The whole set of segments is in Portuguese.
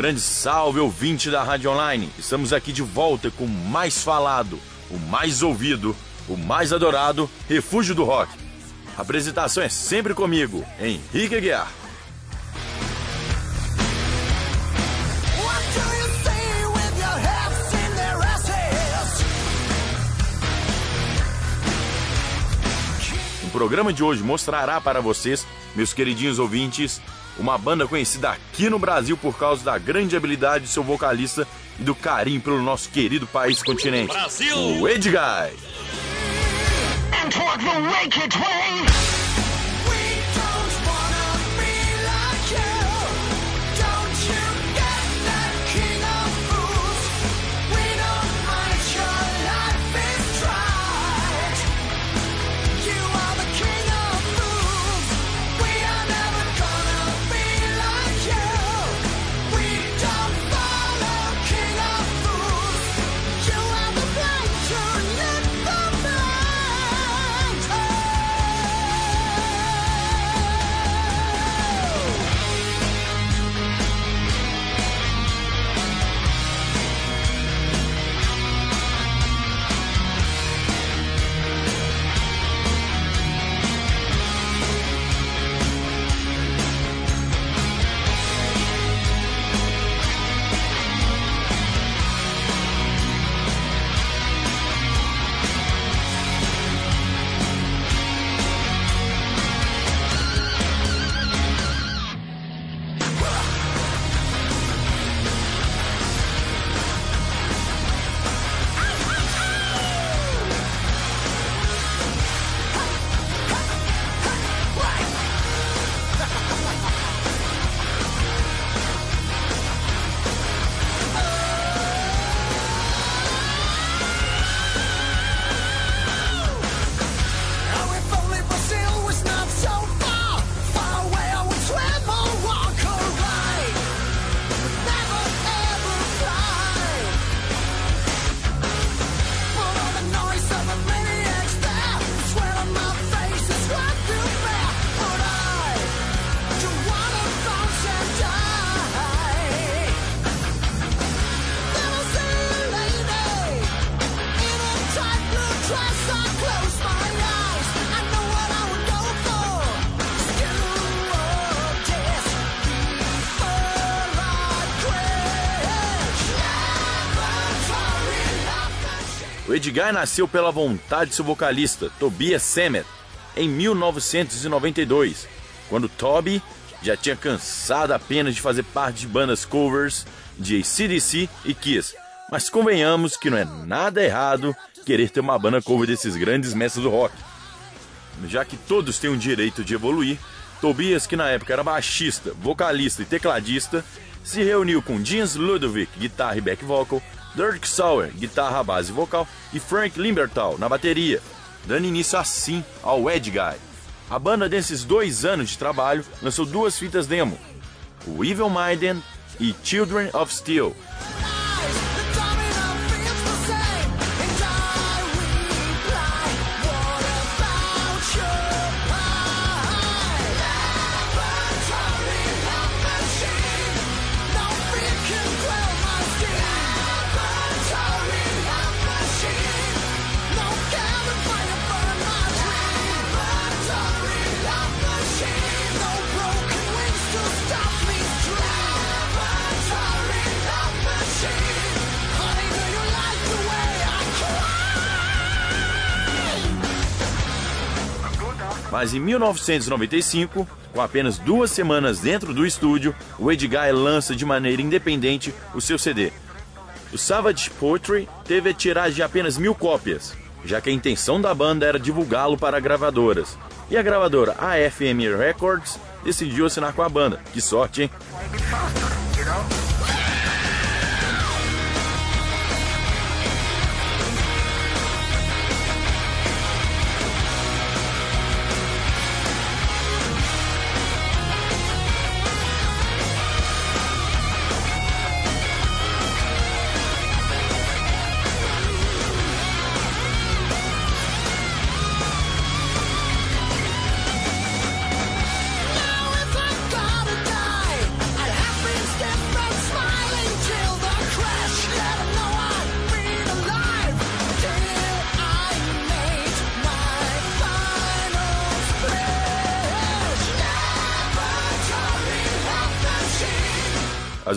grande salve, ouvinte da Rádio Online. Estamos aqui de volta com o mais falado, o mais ouvido, o mais adorado Refúgio do Rock. A apresentação é sempre comigo, Henrique Aguiar. Programa de hoje mostrará para vocês, meus queridinhos ouvintes, uma banda conhecida aqui no Brasil por causa da grande habilidade de seu vocalista e do carinho pelo nosso querido país continente, Brasil. o Edguy. O Edguy nasceu pela vontade de seu vocalista, Tobias Sammet, em 1992, quando Toby já tinha cansado apenas de fazer parte de bandas covers de ACDC e Kiss. Mas convenhamos que não é nada errado querer ter uma banda cover desses grandes mestres do rock. Já que todos têm o direito de evoluir, Tobias, que na época era baixista, vocalista e tecladista, se reuniu com Jens Ludovic, guitarra e back vocal, Dirk Sauer, guitarra, base vocal, e Frank Limbertal na bateria, dando início assim ao Ed Guy. A banda desses dois anos de trabalho lançou duas fitas demo, o Evil Maiden e Children of Steel. Mas em 1995, com apenas duas semanas dentro do estúdio, o Edguy lança de maneira independente o seu CD. O Savage Poetry teve a tiragem de apenas mil cópias, já que a intenção da banda era divulgá-lo para gravadoras. E a gravadora AFM Records decidiu assinar com a banda. Que sorte, hein?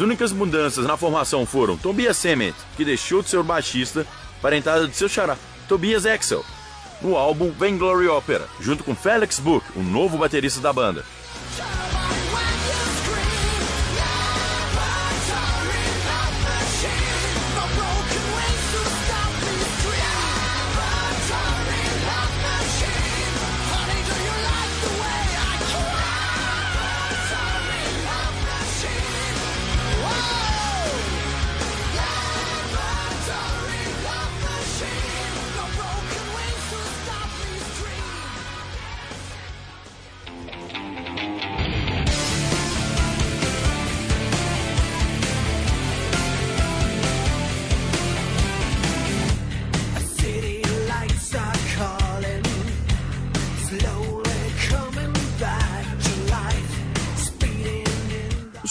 As únicas mudanças na formação foram Tobias Sammet, que deixou de ser o baixista, para a entrada de seu xará, Tobias Axel, no álbum Vainglory Opera, junto com Felix Book, o novo baterista da banda.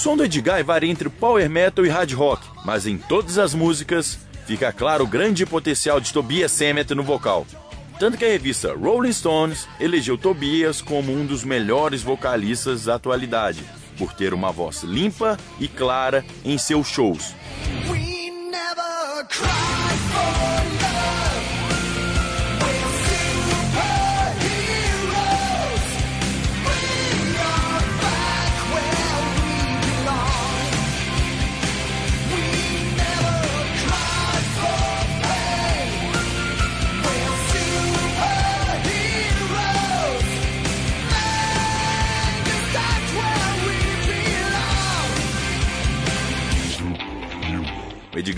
Som do Edguy varia entre power metal e hard rock, mas em todas as músicas fica claro o grande potencial de Tobias Sammet no vocal. Tanto que a revista Rolling Stones elegeu Tobias como um dos melhores vocalistas da atualidade, por ter uma voz limpa e clara em seus shows. Edgar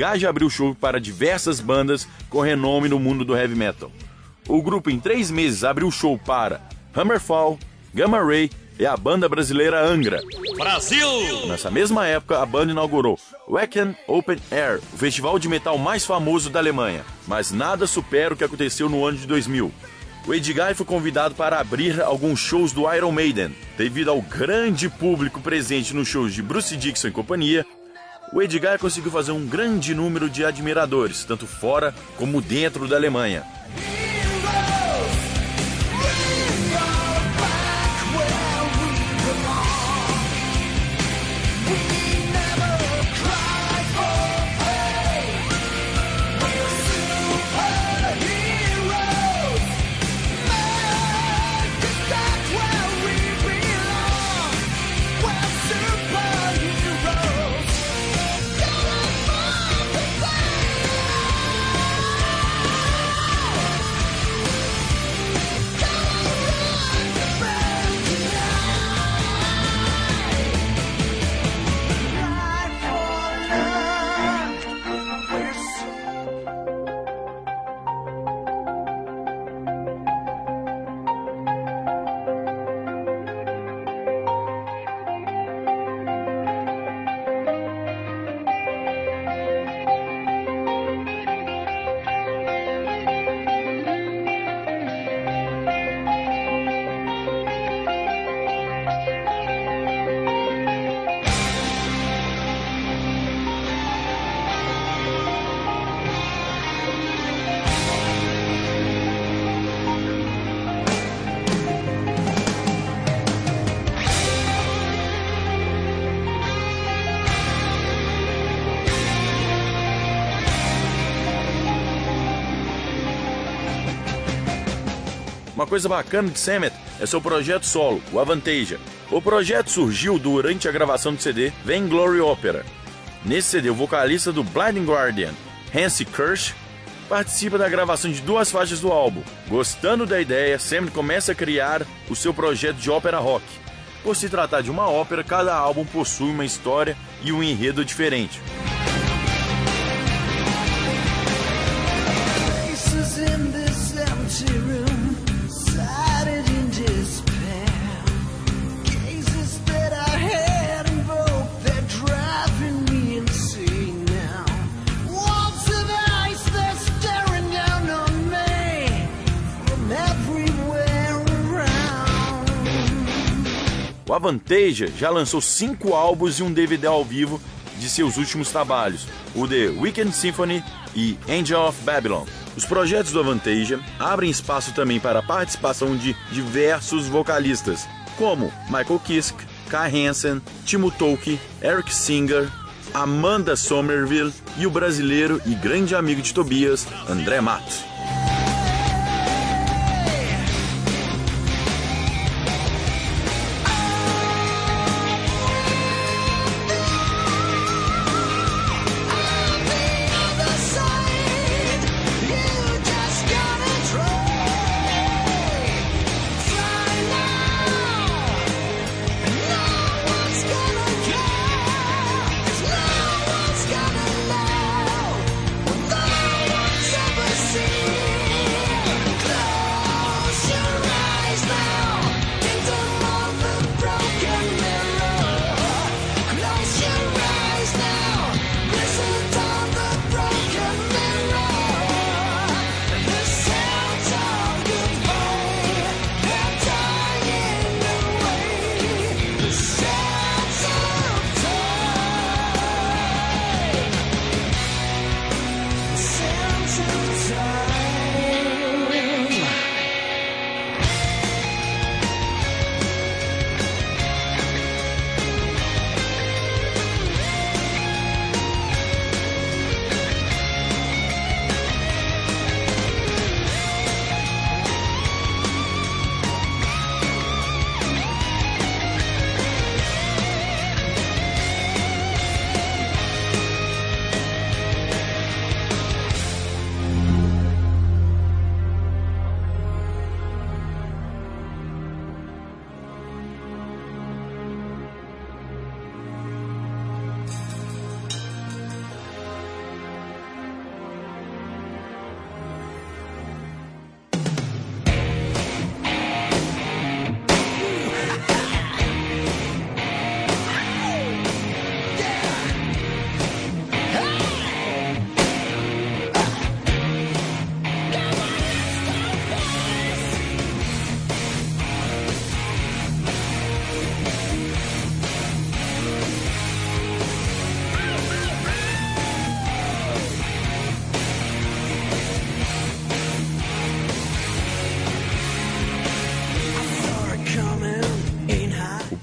já abriu show para diversas bandas com renome no mundo do heavy metal. O grupo em três meses abriu show para Hammerfall, Gamma Ray e a banda brasileira Angra. Brasil! Nessa mesma época, a banda inaugurou Wacken Open Air, o festival de metal mais famoso da Alemanha. Mas nada supera o que aconteceu no ano de 2000. O Edguy foi convidado para abrir alguns shows do Iron Maiden. Devido ao grande público presente nos shows de Bruce Dixon e companhia, o Edgar conseguiu fazer um grande número de admiradores, tanto fora como dentro da Alemanha. Uma coisa bacana de Sammet é seu projeto solo, o Avantasia. O projeto surgiu durante a gravação do CD Vainglory Opera. Nesse CD, o vocalista do Blinding Guardian, Hansi Kirsch, participa da gravação de duas faixas do álbum. Gostando da ideia, Sammet começa a criar o seu projeto de ópera rock. Por se tratar de uma ópera, cada álbum possui uma história e um enredo diferente. O Avantasia já lançou cinco álbuns e um DVD ao vivo de seus últimos trabalhos, o The Weekend Symphony e Angel of Babylon. Os projetos do Avantasia abrem espaço também para a participação de diversos vocalistas, como Michael Kiske, Kai Hansen, Timo Tolkien, Eric Singer, Amanda Somerville e o brasileiro e grande amigo de Tobias, André Matos.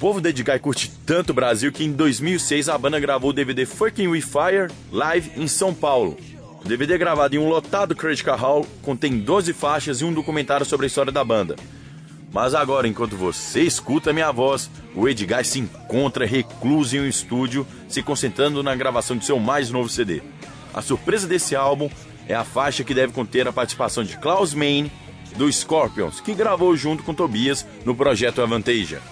Povo da Edguy curte tanto o Brasil que em 2006 a banda gravou o DVD Fucking With Fire live em São Paulo. O DVD gravado em um lotado Critical Hall contém 12 faixas e um documentário sobre a história da banda. Mas agora, enquanto você escuta minha voz, o Edguy se encontra recluso em um estúdio, se concentrando na gravação de seu mais novo CD. A surpresa desse álbum é a faixa que deve conter a participação de Klaus Main, do Scorpions, que gravou junto com Tobias no projeto Avantasia.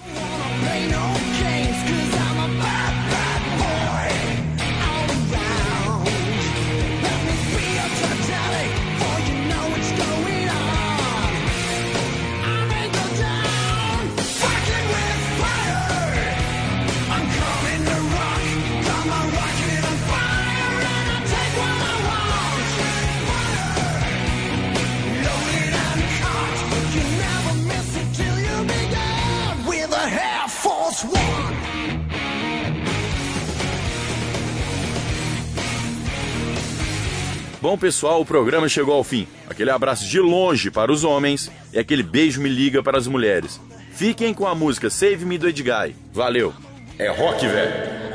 Bom, pessoal, o programa chegou ao fim. Aquele abraço de longe para os homens e aquele beijo me liga para as mulheres. Fiquem com a música Save Me do Edguy. Valeu. É rock, velho.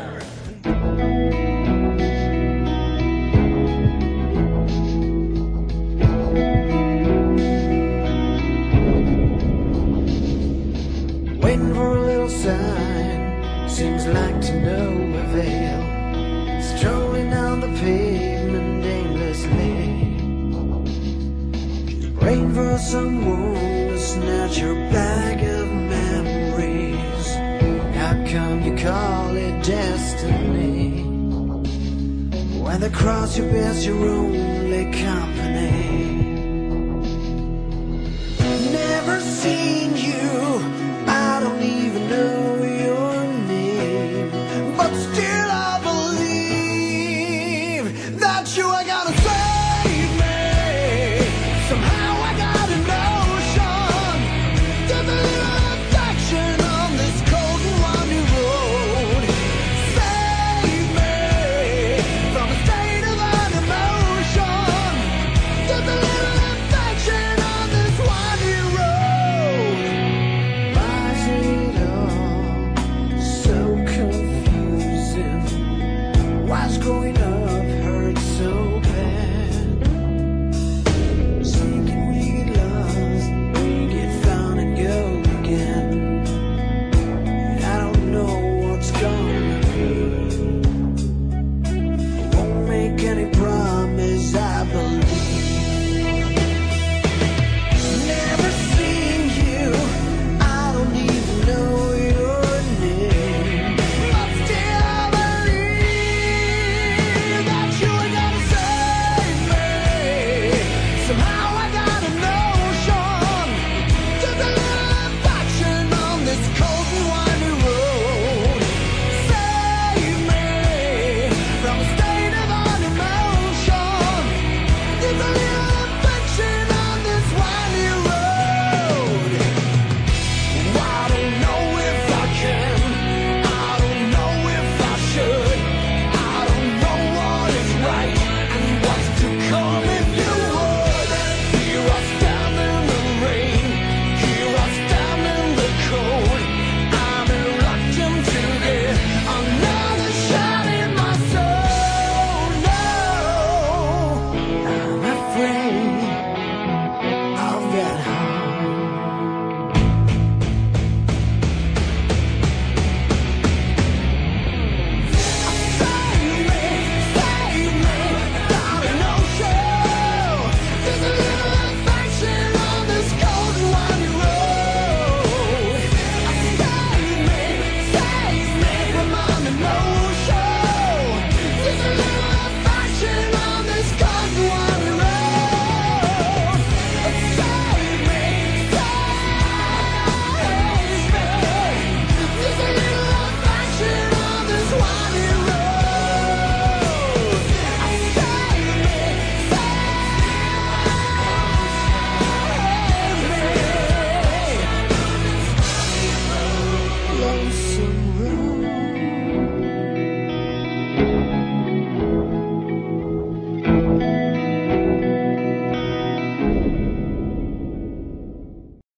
seems like to no for someone to snatch your bag of memories. How come, you call it destiny. When they cross you, best, your only